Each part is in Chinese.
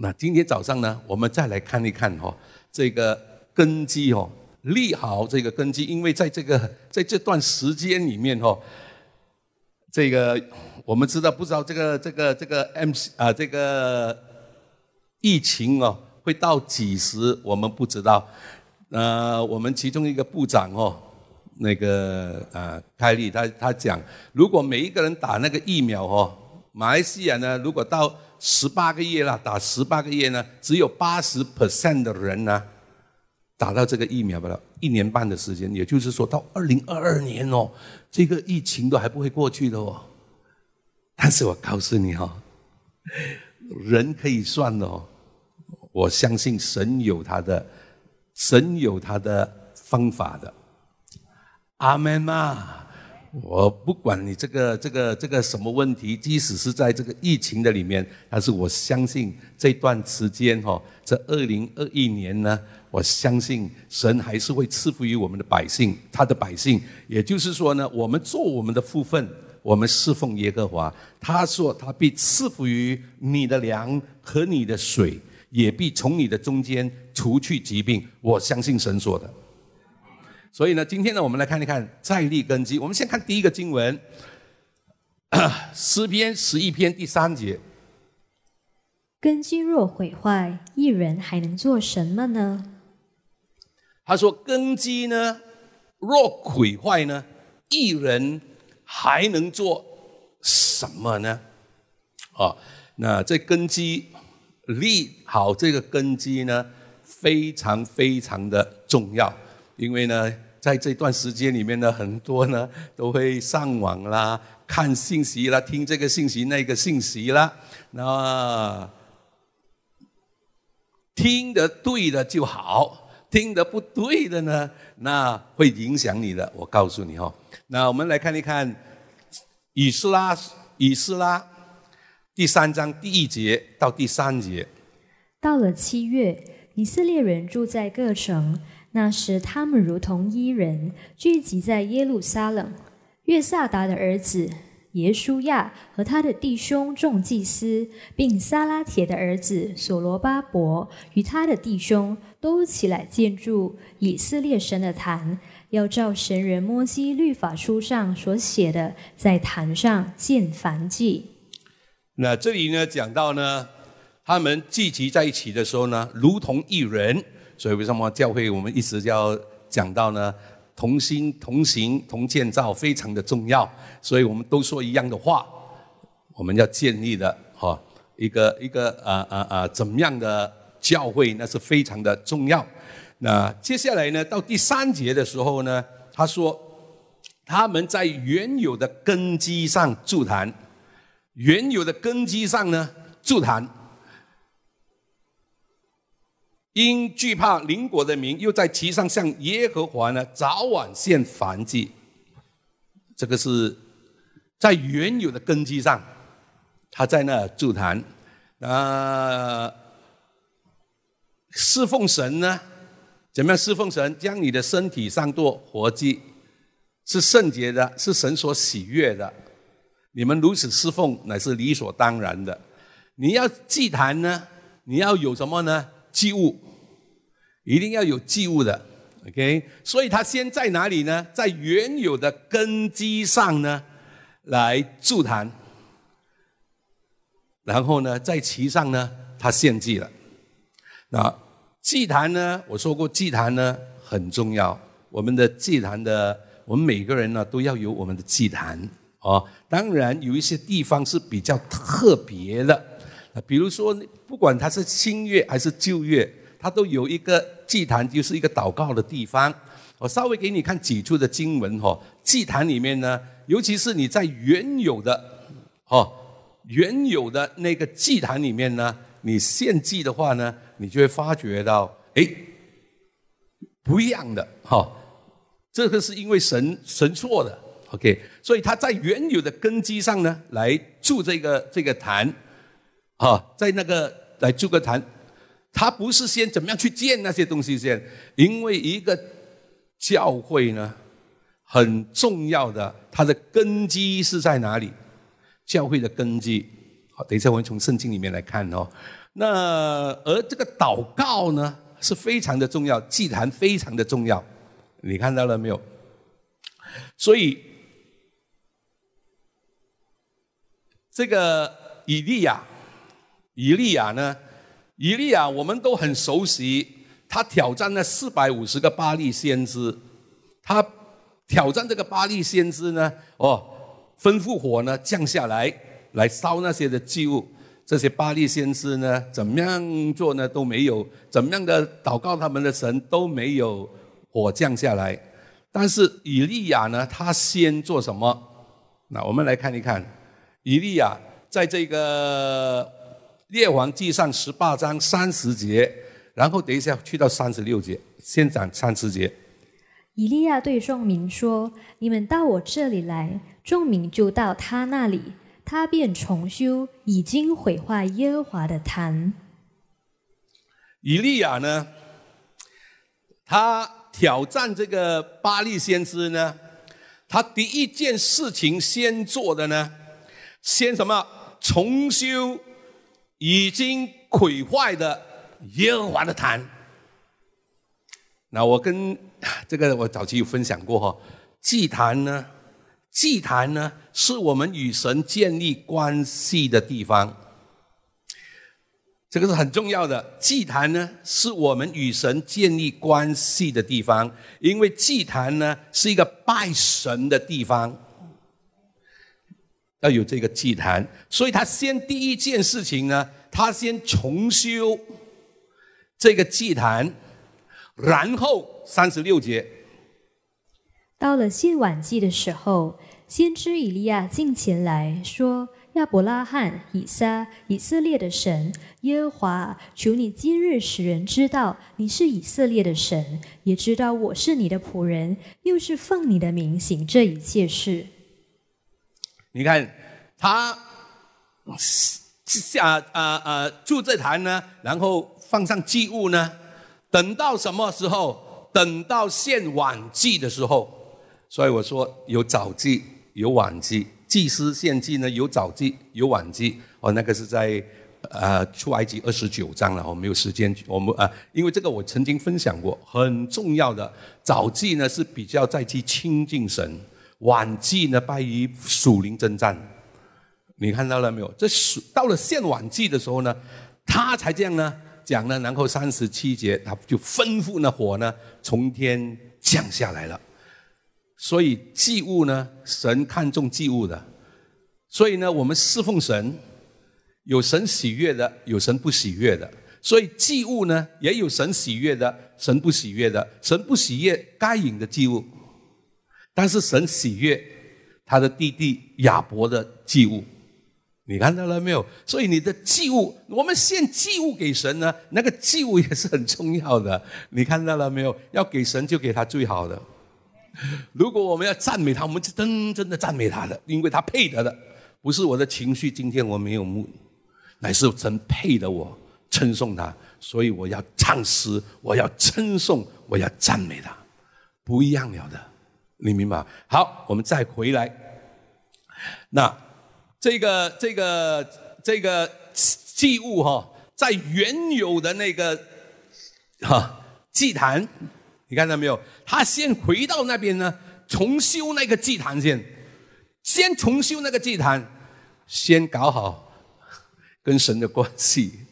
那今天早上呢，我们再来看一看哈，这个根基哦，立好这个根基，因为在这个在这段时间里面哈，这个我们知道不知道这个这个这个 M 啊这个疫情哦会到几时，我们不知道。呃，我们其中一个部长哦，那个呃凯利他他讲，如果每一个人打那个疫苗哦，马来西亚呢，如果到十八个月了，打十八个月呢，只有八十 percent 的人呢，打到这个疫苗不了，一年半的时间，也就是说到二零二二年哦，这个疫情都还不会过去的哦。但是我告诉你哈，人可以算哦，我相信神有他的，神有他的方法的。阿门啊。我不管你这个这个这个什么问题，即使是在这个疫情的里面，但是我相信这段时间哈，这二零二一年呢，我相信神还是会赐福于我们的百姓，他的百姓。也就是说呢，我们做我们的福分，我们侍奉耶和华。他说他必赐福于你的粮和你的水，也必从你的中间除去疾病。我相信神说的。所以呢，今天呢，我们来看一看再立根基。我们先看第一个经文，诗篇十一篇第三节。根基若毁坏，一人还能做什么呢？他说：根基呢，若毁坏呢，一人还能做什么呢？啊，那这根基立好，这个根基呢，非常非常的重要。因为呢，在这段时间里面呢，很多呢都会上网啦、看信息啦、听这个信息、那个信息啦。那听得对的就好，听得不对的呢，那会影响你的。我告诉你哦，那我们来看一看《以斯拉》《以斯拉》第三章第一节到第三节。到了七月，以色列人住在各城。那时，他们如同伊人聚集在耶路撒冷。约萨达的儿子耶书亚和他的弟兄众祭司，并撒拉铁的儿子所罗巴伯与他的弟兄，都起来建筑以色列神的坛，要照神人摩西律法书上所写的，在坛上建燔祭。那这里呢，讲到呢，他们聚集在一起的时候呢，如同一人。所以为什么教会我们一直要讲到呢？同心同行同建造非常的重要。所以我们都说一样的话，我们要建立的哈一个一个啊啊啊怎么样的教会，那是非常的重要。那接下来呢，到第三节的时候呢，他说他们在原有的根基上筑坛，原有的根基上呢筑坛。因惧怕邻国的民，又在其上向耶和华呢早晚献燔祭。这个是在原有的根基上，他在那筑坛。那侍奉神呢？怎么样侍奉神？将你的身体上做活祭，是圣洁的，是神所喜悦的。你们如此侍奉，乃是理所当然的。你要祭坛呢？你要有什么呢？祭物。一定要有祭物的，OK？所以他先在哪里呢？在原有的根基上呢，来筑坛，然后呢，在其上呢，他献祭了。那祭坛呢？我说过，祭坛呢很重要。我们的祭坛的，我们每个人呢都要有我们的祭坛哦。当然，有一些地方是比较特别的，比如说，不管它是新月还是旧月。它都有一个祭坛，就是一个祷告的地方。我稍微给你看几处的经文哈。祭坛里面呢，尤其是你在原有的，哦，原有的那个祭坛里面呢，你献祭的话呢，你就会发觉到，哎，不一样的哈。这个是因为神神错的，OK。所以他在原有的根基上呢，来筑这个这个坛，啊，在那个来筑个坛。他不是先怎么样去建那些东西先，因为一个教会呢，很重要的，它的根基是在哪里？教会的根基，好，等一下我们从圣经里面来看哦。那而这个祷告呢是非常的重要，祭坛非常的重要，你看到了没有？所以这个以利亚，以利亚呢，以利亚我们都很熟悉，他挑战了四百五十个巴利先知，他挑战这个巴利先知呢，哦，吩咐火呢降下来，来烧那些的祭物。这些巴利先知呢，怎么样做呢都没有，怎么样的祷告他们的神都没有火降下来。但是以利亚呢，他先做什么？那我们来看一看，以利亚在这个列王记上十八章三十节，然后等一下去到三十六节，先讲三十节。以利亚对众民说：“你们到我这里来。”众民就到他那里。他便重修已经毁坏耶和华的坛。以利亚呢，他挑战这个巴利先知呢，他第一件事情先做的呢，先什么？重修已经毁坏的耶和华的坛。那我跟这个我早期有分享过哈，祭坛呢。祭坛呢，是我们与神建立关系的地方，这个是很重要的。祭坛呢，是我们与神建立关系的地方，因为祭坛呢是一个拜神的地方，要有这个祭坛，所以他先第一件事情呢，他先重修这个祭坛，然后三十六节，到了献晚祭的时候。先知以利亚进前来说：“亚伯拉罕、以撒、以色列的神耶和华，求你今日使人知道你是以色列的神，也知道我是你的仆人，又是奉你的名行这一切事。”你看他下啊啊住这坛呢，然后放上祭物呢，等到什么时候？等到献晚祭的时候。所以我说有早祭。有晚祭，祭司献祭呢？有早祭，有晚祭。哦，那个是在呃出埃及二十九章了。我没有时间，我们啊，因为这个我曾经分享过，很重要的早祭呢是比较在去亲近神，晚祭呢拜于属灵征战。你看到了没有？这属到了献晚祭的时候呢，他才这样呢讲呢，然后三十七节他就吩咐那火呢从天降下来了。所以祭物呢，神看重祭物的，所以呢，我们侍奉神，有神喜悦的，有神不喜悦的。所以祭物呢，也有神喜悦的，神不喜悦的。神不喜悦该隐的祭物，但是神喜悦他的弟弟亚伯的祭物。你看到了没有？所以你的祭物，我们献祭物给神呢，那个祭物也是很重要的。你看到了没有？要给神就给他最好的。如果我们要赞美他，我们是真正的赞美他的，因为他配得的，不是我的情绪。今天我没有目，乃是神配得我称颂他，所以我要唱诗，我要称颂，我要赞美他，不一样了的，你明白？好，我们再回来，那这个这个这个祭物哈，在原有的那个哈祭坛。你看到没有？他先回到那边呢，重修那个祭坛先，先重修那个祭坛，先搞好跟神的关系。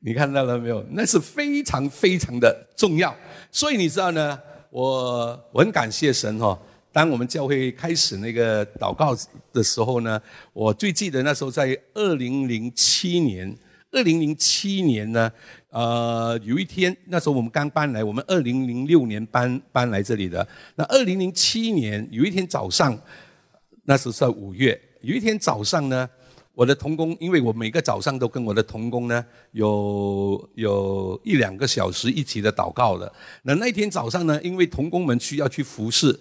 你看到了没有？那是非常非常的重要。所以你知道呢，我我很感谢神哈。当我们教会开始那个祷告的时候呢，我最记得那时候在二零零七年。二零零七年呢，呃，有一天，那时候我们刚搬来，我们二零零六年搬搬来这里的。那二零零七年有一天早上，那时候在五月，有一天早上呢，我的童工，因为我每个早上都跟我的童工呢，有有一两个小时一起的祷告的。那那天早上呢，因为童工们需要去服侍。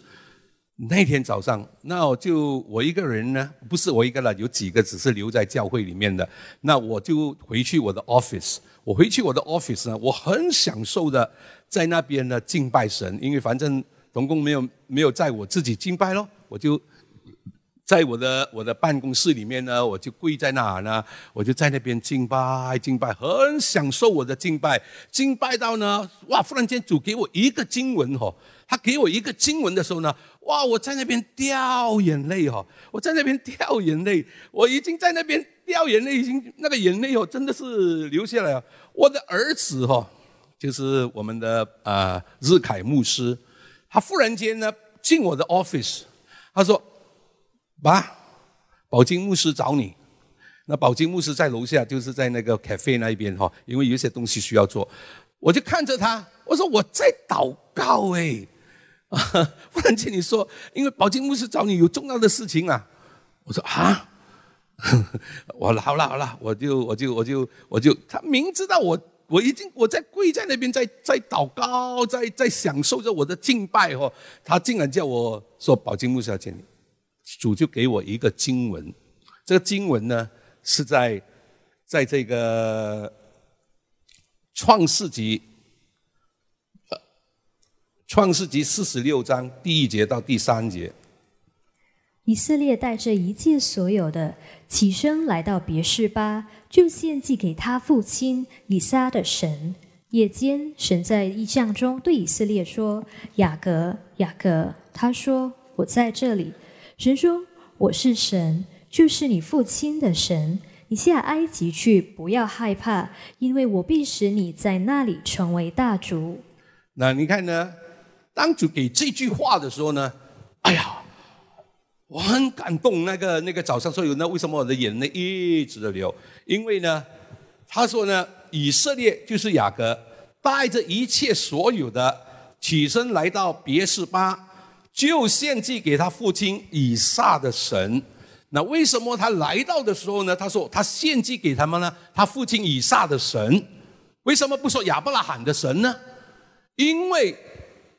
那天早上，那我就我一个人呢，不是我一个了，有几个只是留在教会里面的。那我就回去我的 office。我回去我的 office 呢，我很享受的在那边呢敬拜神，因为反正童工没有没有在我自己敬拜咯，我就在我的我的办公室里面呢，我就跪在那儿呢，我就在那边敬拜敬拜，很享受我的敬拜，敬拜到呢，哇！忽然间主给我一个经文哦，他给我一个经文的时候呢，哇！我在那边掉眼泪哦，我在那边掉眼泪，我已经在那边掉眼泪，已经那个眼泪哦，真的是流下来了。我的儿子哈，就是我们的啊日凯牧师，他忽然间呢进我的 office，他说。爸，宝金牧师找你。那宝金牧师在楼下，就是在那个 cafe 那一边哈，因为有些东西需要做。我就看着他，我说我在祷告哎。忽然间你说，因为宝金牧师找你有重要的事情啊。我说啊，我好了好了，我就我就我就我就，他明知道我我已经我在跪在那边在在祷告，在在享受着我的敬拜哦，他竟然叫我说宝金牧师要见你。主就给我一个经文，这个经文呢是在在这个创世纪，创世纪四十六章第一节到第三节。以色列带着一切所有的起身来到别是巴，就献祭给他父亲以撒的神。夜间，神在异象中对以色列说：“雅各，雅各。”他说：“我在这里。”神说：“我是神，就是你父亲的神。你下埃及去，不要害怕，因为我必使你在那里成为大族。”那你看呢？当主给这句话的时候呢？哎呀，我很感动。那个那个早上说有那为什么我的眼泪一直的流？因为呢，他说呢，以色列就是雅各，带着一切所有的起身来到别是巴。就献祭给他父亲以撒的神，那为什么他来到的时候呢？他说他献祭给他们呢？他父亲以撒的神，为什么不说亚伯拉罕的神呢？因为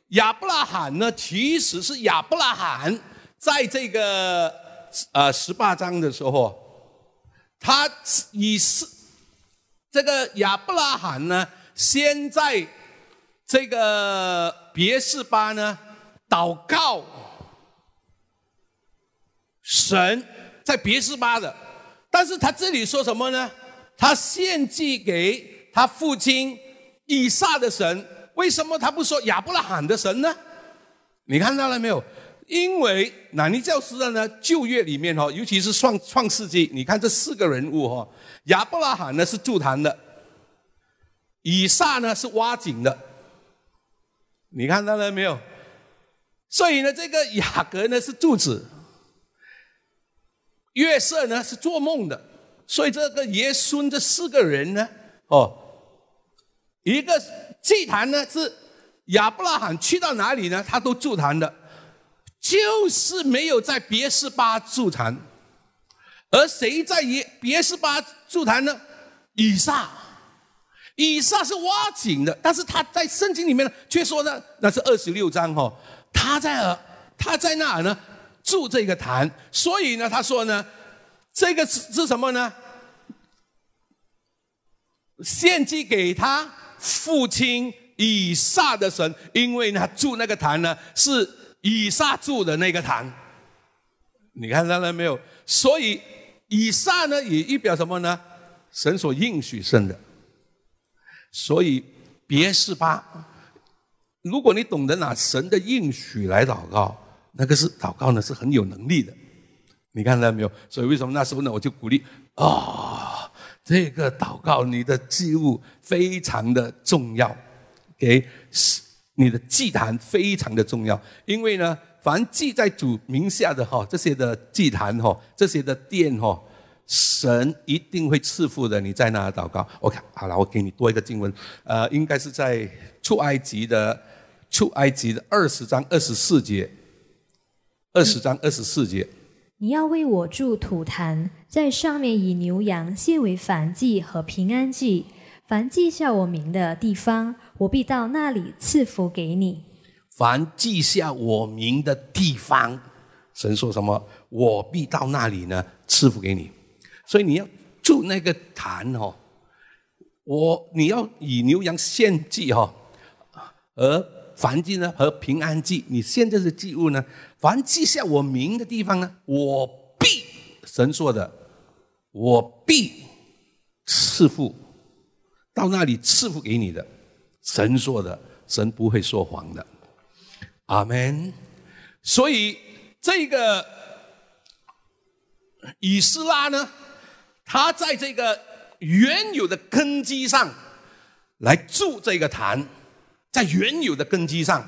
亚伯拉罕呢，其实是亚伯拉罕在这个呃十八章的时候，他以是这个亚伯拉罕呢，先在这个别是巴呢。祷告，神在别是巴的，但是他这里说什么呢？他献祭给他父亲以撒的神，为什么他不说亚伯拉罕的神呢？你看到了没有？因为南尼教师的呢旧约里面哈，尤其是创创世纪，你看这四个人物哈，亚伯拉罕呢是筑坛的，以撒呢是挖井的，你看到了没有？所以呢，这个雅各呢是柱子，月色呢是做梦的，所以这个爷孙这四个人呢，哦，一个祭坛呢是亚伯拉罕去到哪里呢，他都筑坛的，就是没有在别是巴筑坛，而谁在耶别是巴筑坛呢？以撒，以撒是挖井的，但是他在圣经里面呢却说呢，那是二十六章哈。他在他在那儿呢，住这个坛，所以呢，他说呢，这个是是什么呢？献祭给他父亲以撒的神，因为呢，住那个坛呢是以撒住的那个坛。你看到了没有？所以以撒呢也预表什么呢？神所应许生的。所以别是巴。如果你懂得拿神的应许来祷告，那个是祷告呢，是很有能力的。你看到没有？所以为什么那时候呢，我就鼓励啊，这个祷告你的祭物非常的重要，给你的祭坛非常的重要。因为呢，凡祭在主名下的哈，这些的祭坛哈，这些的殿哈，神一定会赐福的。你在那祷告，OK，好了，我给你多一个经文，呃，应该是在出埃及的。出埃及的二十章二十四节，二十章二十四节。你要为我筑土坛，在上面以牛羊献为燔祭和平安祭。凡记下我名的地方，我必到那里赐福给你。凡记下我名的地方，神说什么？我必到那里呢，赐福给你。所以你要住那个坛哦，我你要以牛羊献祭哈，而。凡祭呢和平安祭，你现在的祭物呢？凡记下我名的地方呢，我必神说的，我必赐福到那里赐福给你的。神说的，神不会说谎的。阿门。所以这个以斯拉呢，他在这个原有的根基上来筑这个坛，在原有的根基上，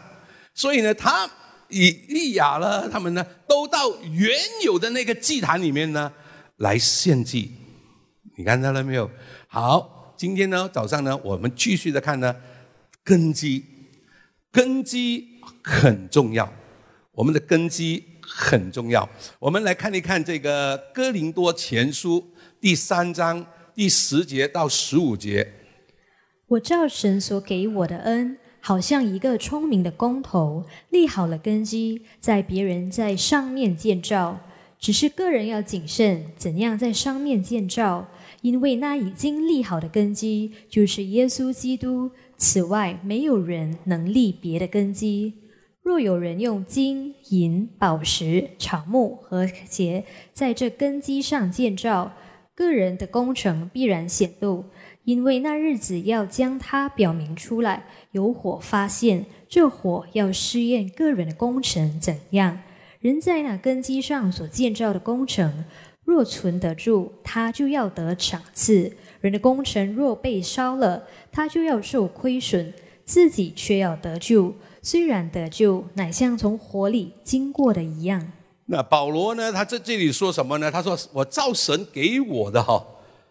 所以呢，他。以利亚了，他们呢都到原有的那个祭坛里面呢来献祭。你看到了没有？好，今天呢早上呢，我们继续的看呢根基，根基很重要，我们的根基很重要。我们来看一看这个哥林多前书第三章第十节到十五节。我照神所给我的恩。好像一个聪明的工头立好了根基，在别人在上面建造。只是个人要谨慎，怎样在上面建造？因为那已经立好的根基就是耶稣基督。此外，没有人能立别的根基。若有人用金银宝石、草木和鞋在这根基上建造，个人的工程必然显露。因为那日子要将它表明出来，有火发现，这火要试验个人的工程怎样。人在那根基上所建造的工程，若存得住，他就要得赏赐；人的工程若被烧了，他就要受亏损，自己却要得救。虽然得救，乃像从火里经过的一样。那保罗呢？他在这里说什么呢？他说：“我造神给我的哈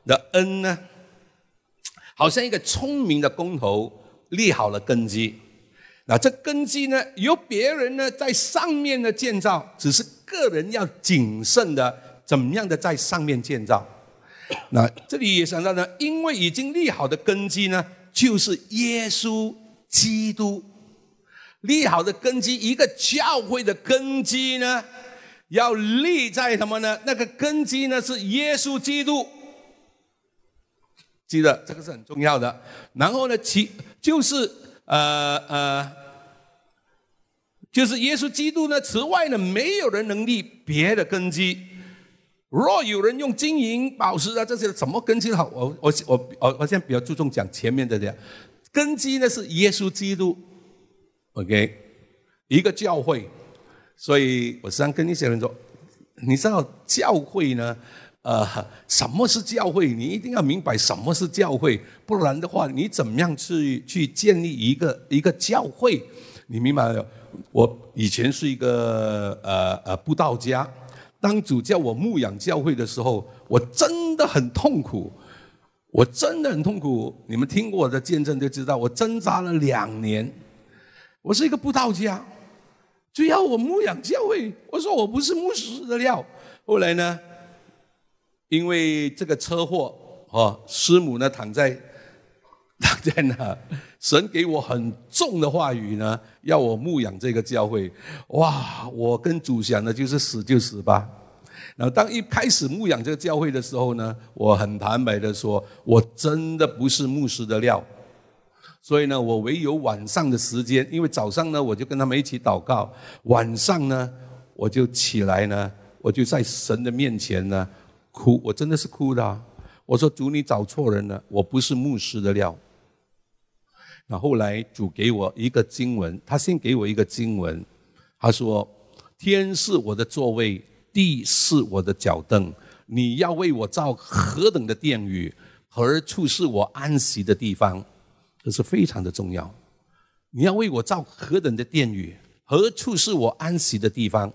的恩呢。”好像一个聪明的工头立好了根基，那这根基呢，由别人呢在上面的建造，只是个人要谨慎的怎么样的在上面建造。那这里也想到呢，因为已经立好的根基呢，就是耶稣基督立好的根基，一个教会的根基呢，要立在什么呢？那个根基呢是耶稣基督。记得这个是很重要的。然后呢，其就是呃呃，就是耶稣基督呢，此外呢，没有人能立别的根基。若有人用金银宝石啊这些怎么根基好，我我我我我现在比较注重讲前面的这样根基呢是耶稣基督，OK，一个教会。所以我时常跟一些人说，你知道教会呢？呃，什么是教会？你一定要明白什么是教会，不然的话，你怎么样去去建立一个一个教会？你明白没有？我以前是一个呃呃布道家，当主叫我牧养教会的时候，我真的很痛苦，我真的很痛苦。你们听过我的见证就知道，我挣扎了两年。我是一个布道家，就要我牧养教会，我说我不是牧师的料。后来呢？因为这个车祸，哦，师母呢躺在 躺在那，神给我很重的话语呢，要我牧养这个教会。哇，我跟主想的就是死就死吧。然后当一开始牧养这个教会的时候呢，我很坦白的说，我真的不是牧师的料。所以呢，我唯有晚上的时间，因为早上呢我就跟他们一起祷告，晚上呢我就起来呢，我就在神的面前呢。哭，我真的是哭的。我说主，你找错人了，我不是牧师的料。那后来主给我一个经文，他先给我一个经文，他说：“天是我的座位，地是我的脚凳。你要为我造何等的殿宇，何处是我安息的地方？”这是非常的重要。你要为我造何等的殿宇，何处是我安息的地方？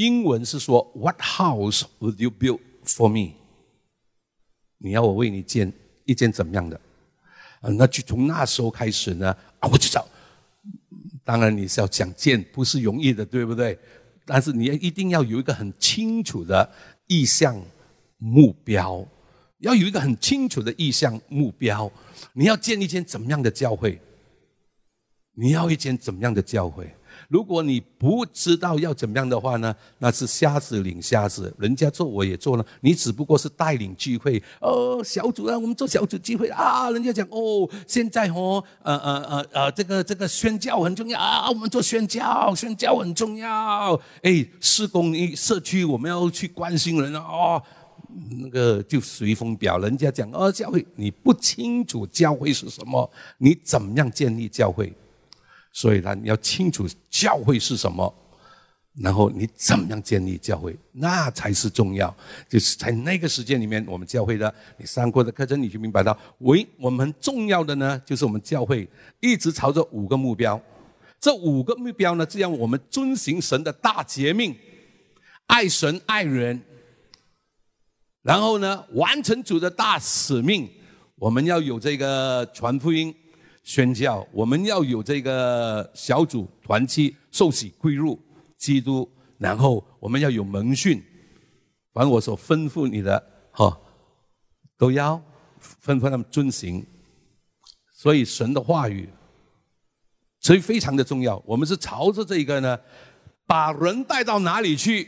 英文是说，What house would you build for me？你要我为你建一间怎么样的？那就从那时候开始呢，啊，我就找。当然你是要讲建，不是容易的，对不对？但是你要一定要有一个很清楚的意向目标，要有一个很清楚的意向目标。你要建一间怎么样的教会？你要一间怎么样的教会？如果你不知道要怎么样的话呢，那是瞎子领瞎子，人家做我也做了，你只不过是带领聚会哦，小组啊，我们做小组聚会啊，人家讲哦，现在哦，呃呃呃呃，这个这个宣教很重要啊，我们做宣教，宣教很重要，哎，施工一社区我们要去关心人，哦，那个就随风表，人家讲哦，教会你不清楚教会是什么，你怎么样建立教会？所以呢，你要清楚教会是什么，然后你怎么样建立教会，那才是重要。就是在那个时间里面，我们教会的你上过的课程，你就明白到，为我们重要的呢，就是我们教会一直朝着五个目标。这五个目标呢，这样我们遵循神的大诫命，爱神爱人，然后呢，完成主的大使命，我们要有这个传福音。宣教，我们要有这个小组团契受洗归入基督，然后我们要有门训，凡我所吩咐你的，哈，都要吩咐他们遵行。所以神的话语，所以非常的重要。我们是朝着这个呢，把人带到哪里去，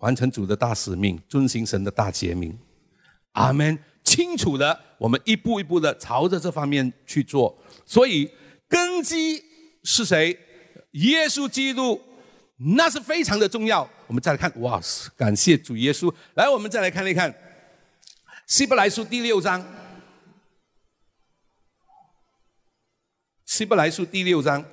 完成主的大使命，遵行神的大诫命。阿门。清楚的，我们一步一步的朝着这方面去做。所以根基是谁？耶稣基督，那是非常的重要。我们再来看，哇，感谢主耶稣。来，我们再来看一看希伯来书第六章。希伯来书第六章。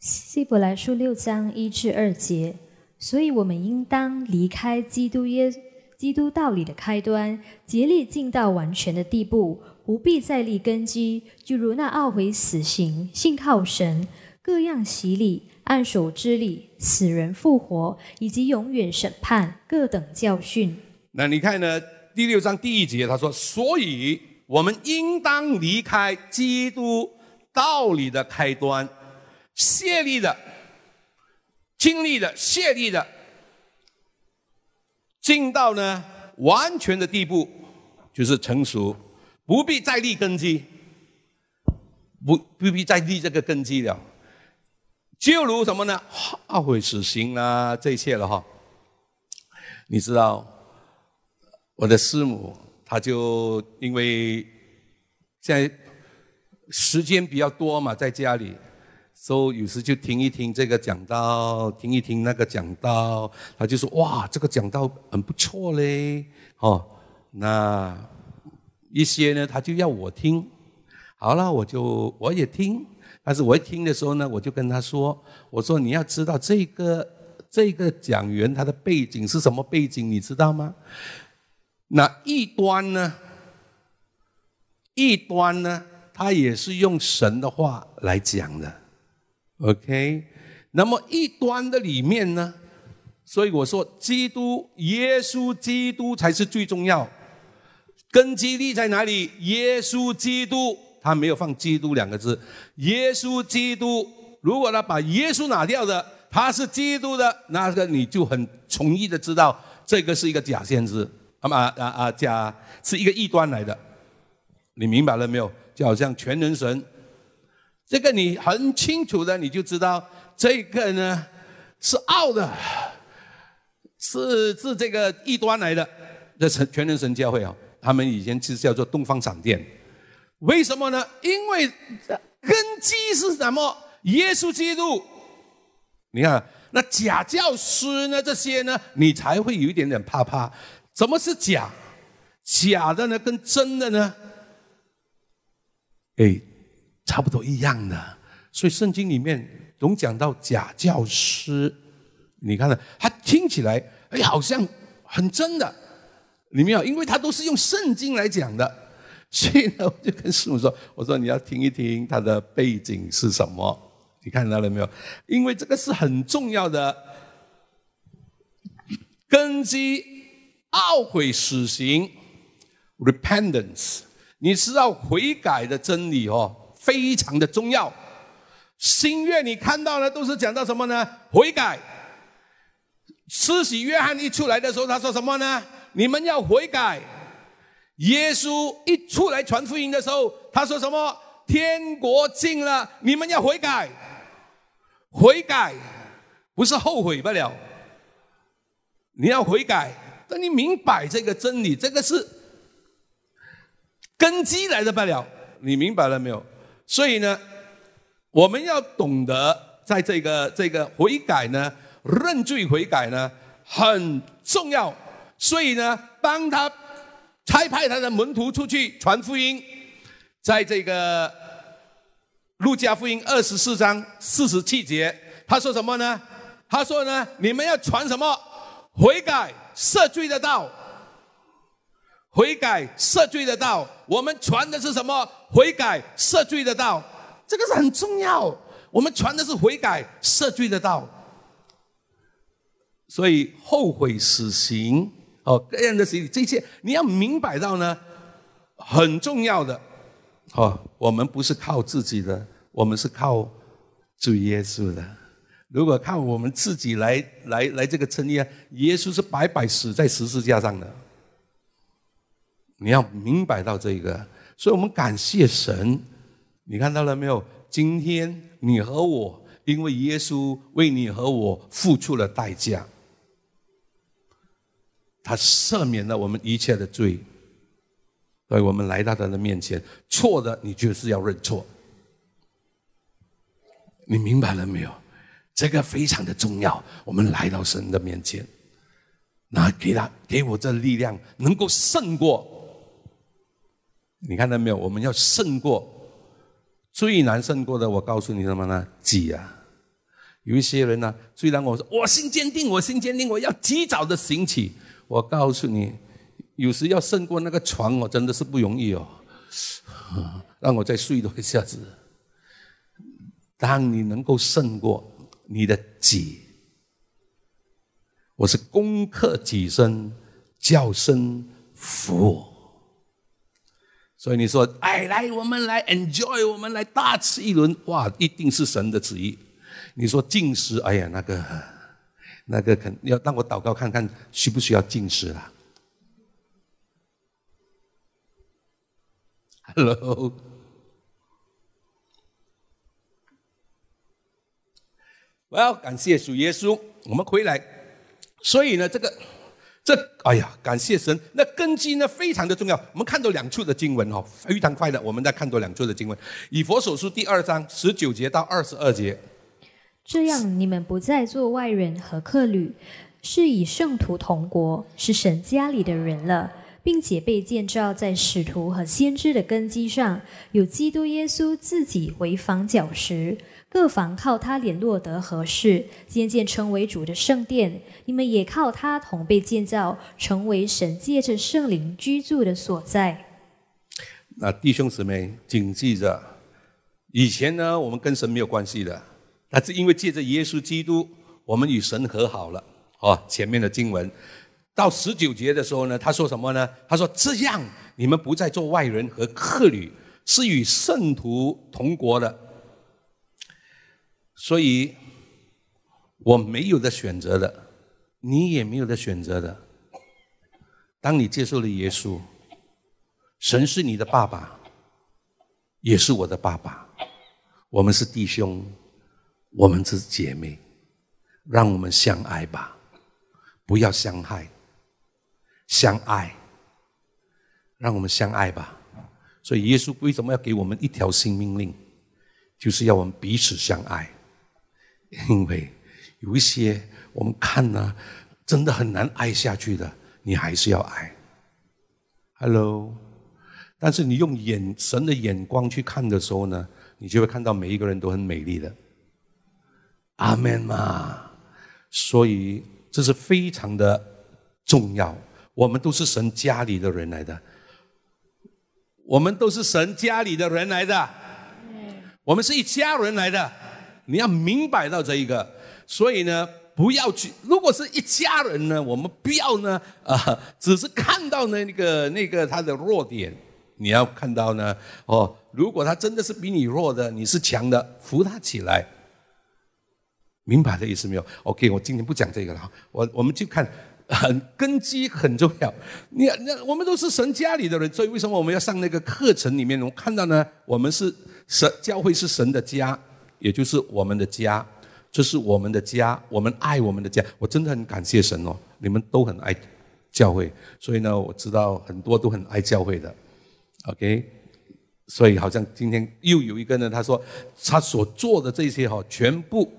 希伯来书六章一至二节，所以我们应当离开基督耶。基督道理的开端，竭力尽到完全的地步，不必再立根基，就如那懊悔死刑、信靠神、各样洗礼、按手之礼、死人复活，以及永远审判各等教训。那你看呢？第六章第一节他说：“所以我们应当离开基督道理的开端，泄力的、经历的、泄力的。”进到呢完全的地步，就是成熟，不必再立根基，不不必再立这个根基了。就如什么呢？懊悔死刑啊，这一切了哈。你知道，我的师母，她就因为现在时间比较多嘛，在家里。所以有时就听一听这个讲道，听一听那个讲道，他就说：“哇，这个讲道很不错嘞。”哦，那一些呢，他就要我听。好了，我就我也听。但是我一听的时候呢，我就跟他说：“我说你要知道这个这个讲员他的背景是什么背景，你知道吗？那异端呢？异端呢？他也是用神的话来讲的。” OK，那么异端的里面呢，所以我说，基督耶稣基督才是最重要，根基立在哪里？耶稣基督，他没有放基督两个字。耶稣基督，如果他把耶稣拿掉的，他是基督的，那个你就很容易的知道，这个是一个假先知，啊啊啊啊，假是一个异端来的，你明白了没有？就好像全能神。这个你很清楚的，你就知道这个呢是傲的，是是这个异端来的。这全全能神教会啊，他们以前是叫做东方闪电。为什么呢？因为根基是什么？耶稣基督。你看，那假教师呢？这些呢，你才会有一点点怕怕。什么是假？假的呢，跟真的呢？哎。差不多一样的，所以圣经里面总讲到假教师，你看呢，他听起来哎好像很真的，你没有，因为他都是用圣经来讲的，所以呢，我就跟师母说，我说你要听一听他的背景是什么，你看到了没有？因为这个是很重要的根基，懊悔死刑，repentance，你知道悔改的真理哦。非常的重要。新约你看到的都是讲到什么呢？悔改。施洗约翰一出来的时候，他说什么呢？你们要悔改。耶稣一出来传福音的时候，他说什么？天国近了，你们要悔改。悔改不是后悔不了，你要悔改，等你明白这个真理，这个是根基来的不了，你明白了没有？所以呢，我们要懂得在这个这个悔改呢，认罪悔改呢很重要。所以呢，帮他差派他的门徒出去传福音，在这个。路加福音二十四章四十七节，他说什么呢？他说呢，你们要传什么？悔改赦罪的道。悔改赦罪的道，我们传的是什么？悔改赦罪的道，这个是很重要。我们传的是悔改赦罪的道。所以后悔死刑哦，各样的事情，这些你要明白到呢，很重要的。哦，我们不是靠自己的，我们是靠主耶稣的。如果靠我们自己来来来这个称义，耶稣是白白死在十字架上的。你要明白到这个，所以我们感谢神。你看到了没有？今天你和我，因为耶稣为你和我付出了代价，他赦免了我们一切的罪。所以我们来到他的面前，错的你就是要认错。你明白了没有？这个非常的重要。我们来到神的面前，那给他给我这力量，能够胜过。你看到没有？我们要胜过最难胜过的。我告诉你什么呢？己啊！有一些人呢，虽然我说我心坚定，我心坚定，我要及早的行起。我告诉你。有时要胜过那个床我，真的是不容易哦。让我再睡多一下子。当你能够胜过你的己，我是攻克己身，叫声福。所以你说，哎，来，我们来 enjoy，我们来大吃一轮，哇，一定是神的旨意。你说进食，哎呀，那个，那个肯要让我祷告看看，需不需要进食了？Hello，我要感谢主耶稣，我们回来。所以呢，这个这哎呀，感谢神。那根基呢，非常的重要。我们看到两处的经文哈，非常快的，我们再看多两处的经文。以佛所书第二章十九节到二十二节。这样，你们不再做外人和客旅，是以圣徒同国，是神家里的人了。并且被建造在使徒和先知的根基上，有基督耶稣自己为房角石，各房靠他联络得合适，渐渐成为主的圣殿。你们也靠他同被建造，成为神借着圣灵居住的所在。那弟兄姊妹谨记着，以前呢，我们跟神没有关系的，那是因为借着耶稣基督，我们与神和好了。哦，前面的经文。到十九节的时候呢，他说什么呢？他说：“这样你们不再做外人和客旅，是与圣徒同国的。所以我没有的选择的，你也没有的选择的。当你接受了耶稣，神是你的爸爸，也是我的爸爸，我们是弟兄，我们是姐妹，让我们相爱吧，不要相害。”相爱，让我们相爱吧。所以耶稣为什么要给我们一条新命令？就是要我们彼此相爱。因为有一些我们看呢，真的很难爱下去的，你还是要爱。Hello，但是你用眼神的眼光去看的时候呢，你就会看到每一个人都很美丽的。阿门嘛。所以这是非常的重要。我们都是神家里的人来的，我们都是神家里的人来的，我们是一家人来的，你要明白到这一个，所以呢，不要去。如果是一家人呢，我们不要呢，啊，只是看到呢那个那个他的弱点，你要看到呢，哦，如果他真的是比你弱的，你是强的，扶他起来，明白的意思没有？OK，我今天不讲这个了，我我们就看。很 根基很重要，你那我们都是神家里的人，所以为什么我们要上那个课程里面？我看到呢，我们是神教会是神的家，也就是我们的家，这是我们的家，我们爱我们的家。我真的很感谢神哦，你们都很爱教会，所以呢，我知道很多都很爱教会的。OK，所以好像今天又有一个呢，他说他所做的这些哈，全部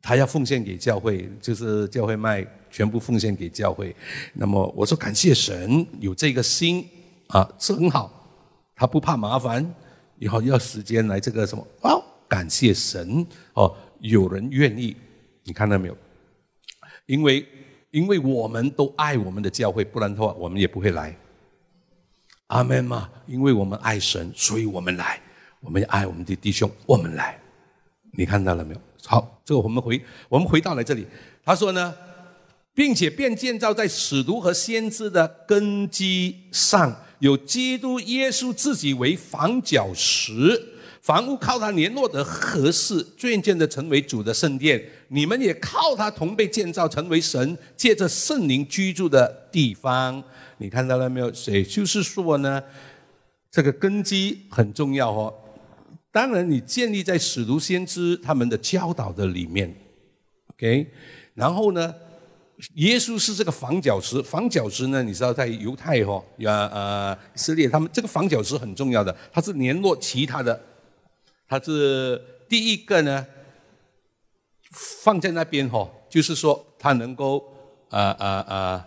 他要奉献给教会，就是教会卖，全部奉献给教会。那么我说感谢神有这个心啊，是很好。他不怕麻烦，以后要时间来这个什么啊？感谢神哦，有人愿意，你看到没有？因为因为我们都爱我们的教会，不然的话我们也不会来。阿门嘛！因为我们爱神，所以我们来。我们爱我们的弟兄，我们来。你看到了没有？好，这个我们回我们回到来这里。他说呢，并且便建造在使徒和先知的根基上。有基督耶稣自己为房角石，房屋靠他联络得合适，渐渐的成为主的圣殿。你们也靠他同被建造，成为神借着圣灵居住的地方。你看到了没有？也就是说呢，这个根基很重要哦。当然，你建立在使徒先知他们的教导的里面，OK。然后呢？耶稣是这个房角石，房角石呢？你知道在犹太哈呀呃以色列，他们这个房角石很重要的，它是联络其他的，它是第一个呢，放在那边哈，就是说它能够呃呃呃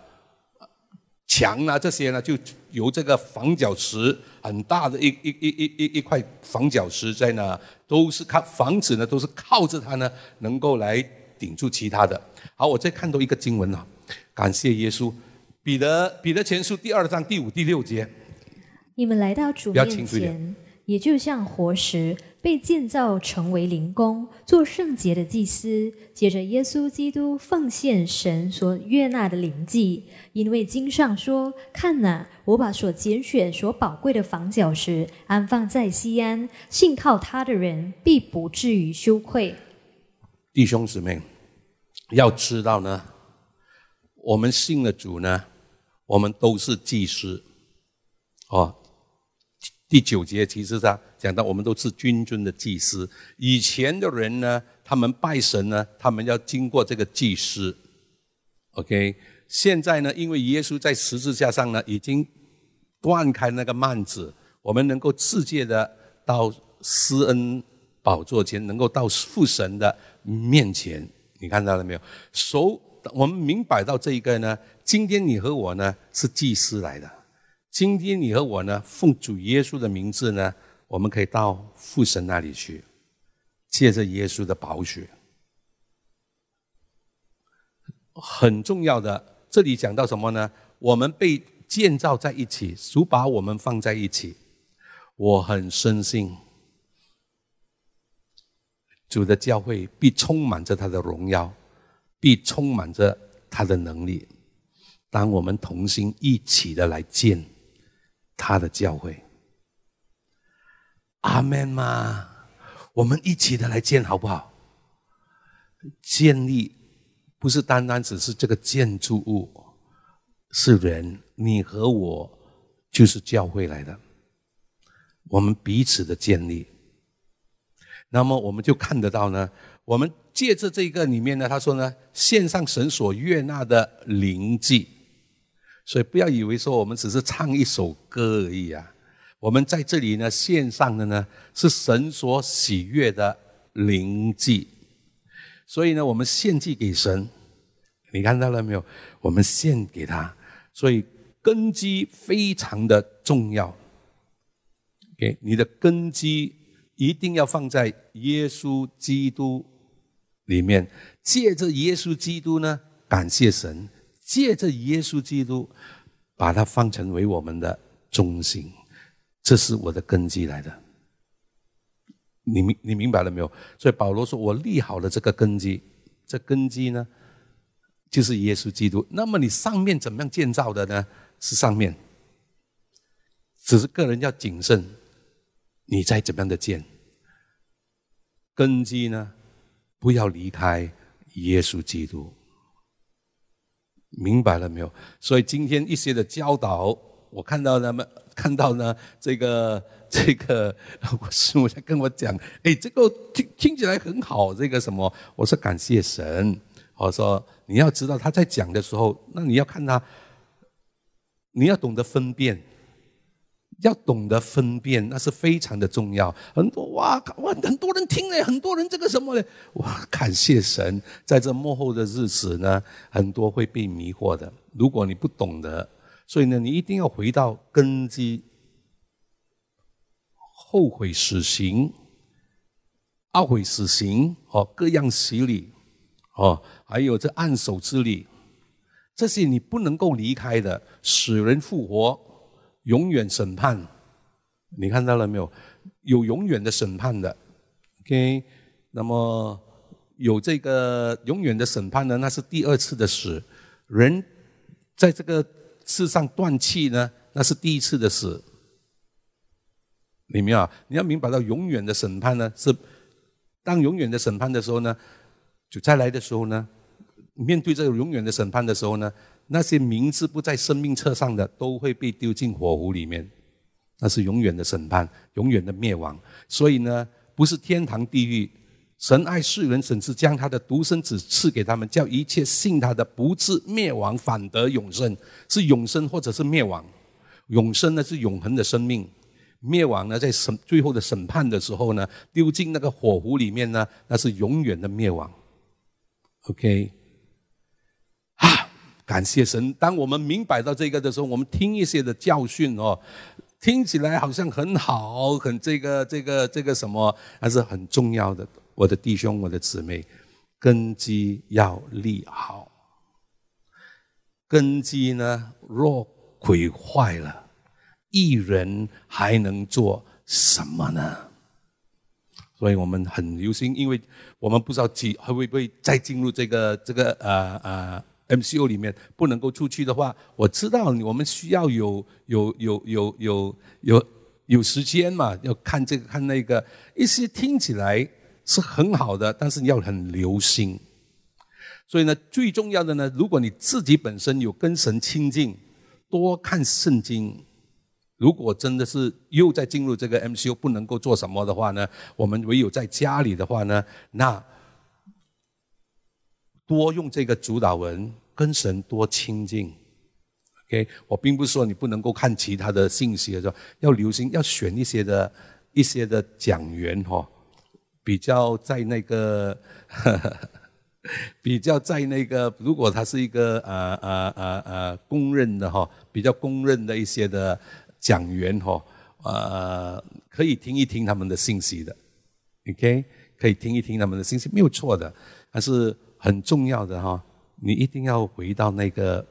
墙啊这些呢，就由这个防角石很大的一一一一一一块防角石在那，都是靠房子呢，都是靠着它呢，能够来顶住其他的。好，我再看到一个经文啊，感谢耶稣，彼得彼得前书第二章第五、第六节。你们来到主面前，也就像活石被建造成为灵宫，做圣洁的祭司，借着耶稣基督奉献神所悦纳的灵祭。因为经上说：“看哪，我把所拣选、所宝贵的房角石安放在西安，信靠他的人必不至于羞愧。”弟兄姊妹。要知道呢，我们信的主呢，我们都是祭司，哦。第九节其实上讲到，我们都是君尊的祭司。以前的人呢，他们拜神呢，他们要经过这个祭司。OK，现在呢，因为耶稣在十字架上呢，已经断开那个幔子，我们能够直接的到施恩宝座前，能够到父神的面前。你看到了没有？所我们明白到这一个呢，今天你和我呢是祭司来的。今天你和我呢，奉主耶稣的名字呢，我们可以到父神那里去，借着耶稣的宝血。很重要的，这里讲到什么呢？我们被建造在一起，主把我们放在一起。我很深信。主的教会必充满着他的荣耀，必充满着他的能力。当我们同心一起的来建他的教会，阿门吗？我们一起的来建好不好？建立不是单单只是这个建筑物，是人，你和我就是教会来的。我们彼此的建立。那么我们就看得到呢，我们借着这个里面呢，他说呢，献上神所悦纳的灵祭，所以不要以为说我们只是唱一首歌而已啊，我们在这里呢，献上的呢是神所喜悦的灵祭，所以呢，我们献祭给神，你看到了没有？我们献给他，所以根基非常的重要，给你的根基。一定要放在耶稣基督里面，借着耶稣基督呢，感谢神；借着耶稣基督，把它放成为我们的中心，这是我的根基来的。你明你明白了没有？所以保罗说：“我立好了这个根基，这根基呢，就是耶稣基督。那么你上面怎么样建造的呢？是上面，只是个人要谨慎。”你在怎么样的建根基呢？不要离开耶稣基督，明白了没有？所以今天一些的教导，我看到他们看到呢，这个 这个我师母在跟我讲，哎，这个听听起来很好，这个什么？我说感谢神。我说你要知道他在讲的时候，那你要看他，你要懂得分辨，要懂得分辨，那是非常的重要。很多哇哇，很多人听嘞，很多人这个什么嘞？哇，感谢神，在这幕后的日子呢，很多会被迷惑的。如果你不懂得，所以呢，你一定要回到根基。后悔死刑、懊悔死刑哦，各样洗礼哦，还有这按手之礼，这些你不能够离开的。使人复活，永远审判，你看到了没有？有永远的审判的。OK，那么有这个永远的审判呢？那是第二次的死。人在这个世上断气呢？那是第一次的死。里面啊，你要明白到永远的审判呢，是当永远的审判的时候呢，就再来的时候呢，面对这个永远的审判的时候呢，那些名字不在生命册上的，都会被丢进火湖里面，那是永远的审判，永远的灭亡。所以呢，不是天堂地狱，神爱世人，甚至将他的独生子赐给他们，叫一切信他的不至灭亡，反得永生，是永生或者是灭亡。永生呢，是永恒的生命。灭亡呢，在审最后的审判的时候呢，丢进那个火湖里面呢，那是永远的灭亡。OK，感谢神！当我们明白到这个的时候，我们听一些的教训哦，听起来好像很好，很这个这个这个什么，还是很重要的。我的弟兄，我的姊妹，根基要立好。根基呢，若毁坏了。一人还能做什么呢？所以我们很留心，因为我们不知道几会不会再进入这个这个呃呃 MCO 里面，不能够出去的话，我知道我们需要有有有有有有有时间嘛，要看这个看那个，一些听起来是很好的，但是你要很留心。所以呢，最重要的呢，如果你自己本身有跟神亲近，多看圣经。如果真的是又在进入这个 MCU 不能够做什么的话呢？我们唯有在家里的话呢，那多用这个主导文跟神多亲近。OK，我并不是说你不能够看其他的信息的时候，要留心，要选一些的一些的讲员哈，比较在那个 比较在那个，如果他是一个呃呃呃呃公认的哈，比较公认的一些的。讲员哈，呃，可以听一听他们的信息的，OK，可以听一听他们的信息，没有错的，但是很重要的哈，你一定要回到那个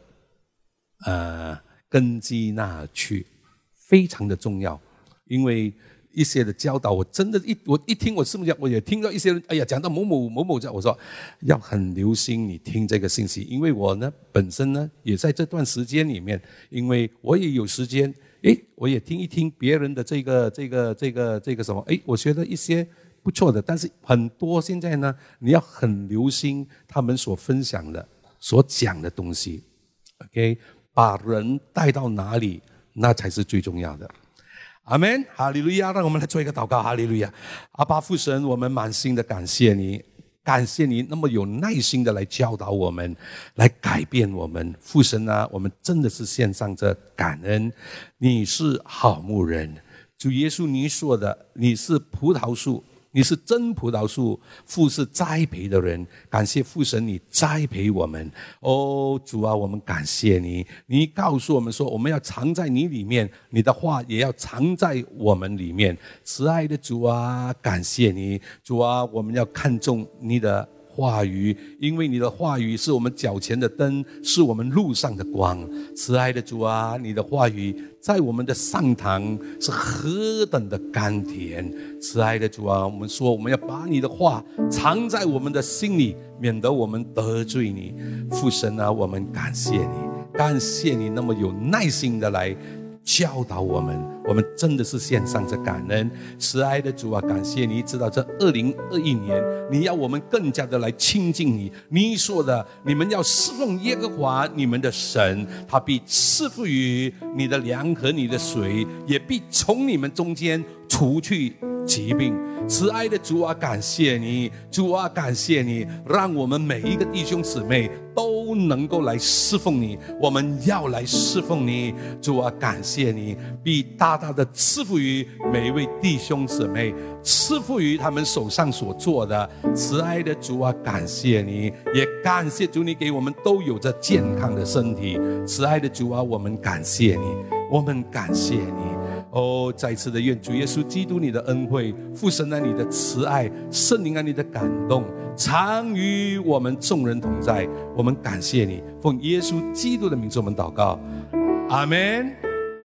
呃根基那去，非常的重要，因为。一些的教导，我真的，一我一听，我是不是我也听到一些人，哎呀，讲到某某某某这，我说要很留心你听这个信息，因为我呢本身呢也在这段时间里面，因为我也有时间，哎，我也听一听别人的这个这个这个这个什么，哎，我觉得一些不错的，但是很多现在呢，你要很留心他们所分享的、所讲的东西，OK，把人带到哪里，那才是最重要的。阿门，哈利路亚！让我们来做一个祷告，哈利路亚！阿爸父神，我们满心的感谢你，感谢你那么有耐心的来教导我们，来改变我们。父神啊，我们真的是献上这感恩。你是好牧人，主耶稣，你说的，你是葡萄树。你是真葡萄树，父是栽培的人。感谢父神，你栽培我们。哦，主啊，我们感谢你。你告诉我们说，我们要藏在你里面，你的话也要藏在我们里面。慈爱的主啊，感谢你，主啊，我们要看重你的。话语，因为你的话语是我们脚前的灯，是我们路上的光。慈爱的主啊，你的话语在我们的上堂是何等的甘甜。慈爱的主啊，我们说我们要把你的话藏在我们的心里，免得我们得罪你。父神啊，我们感谢你，感谢你那么有耐心的来。教导我们，我们真的是献上这感恩。慈爱的主啊，感谢你，知道这二零二一年，你要我们更加的来亲近你。你说的，你们要侍奉耶和华你们的神，他必赐福于你的粮和你的水，也必从你们中间除去疾病。慈爱的主啊，感谢你，主啊，感谢你，让我们每一个弟兄姊妹都能够来侍奉你。我们要来侍奉你，主啊，感谢你，必大大大的赐福于每一位弟兄姊妹，赐福于他们手上所做的。慈爱的主啊，感谢你，也感谢主，你给我们都有着健康的身体。慈爱的主啊，我们感谢你，我们感谢你。哦，再次的愿主耶稣基督你的恩惠、父神啊你的慈爱、圣灵啊你的感动，常与我们众人同在。我们感谢你，奉耶稣基督的名字，我们祷告，阿门。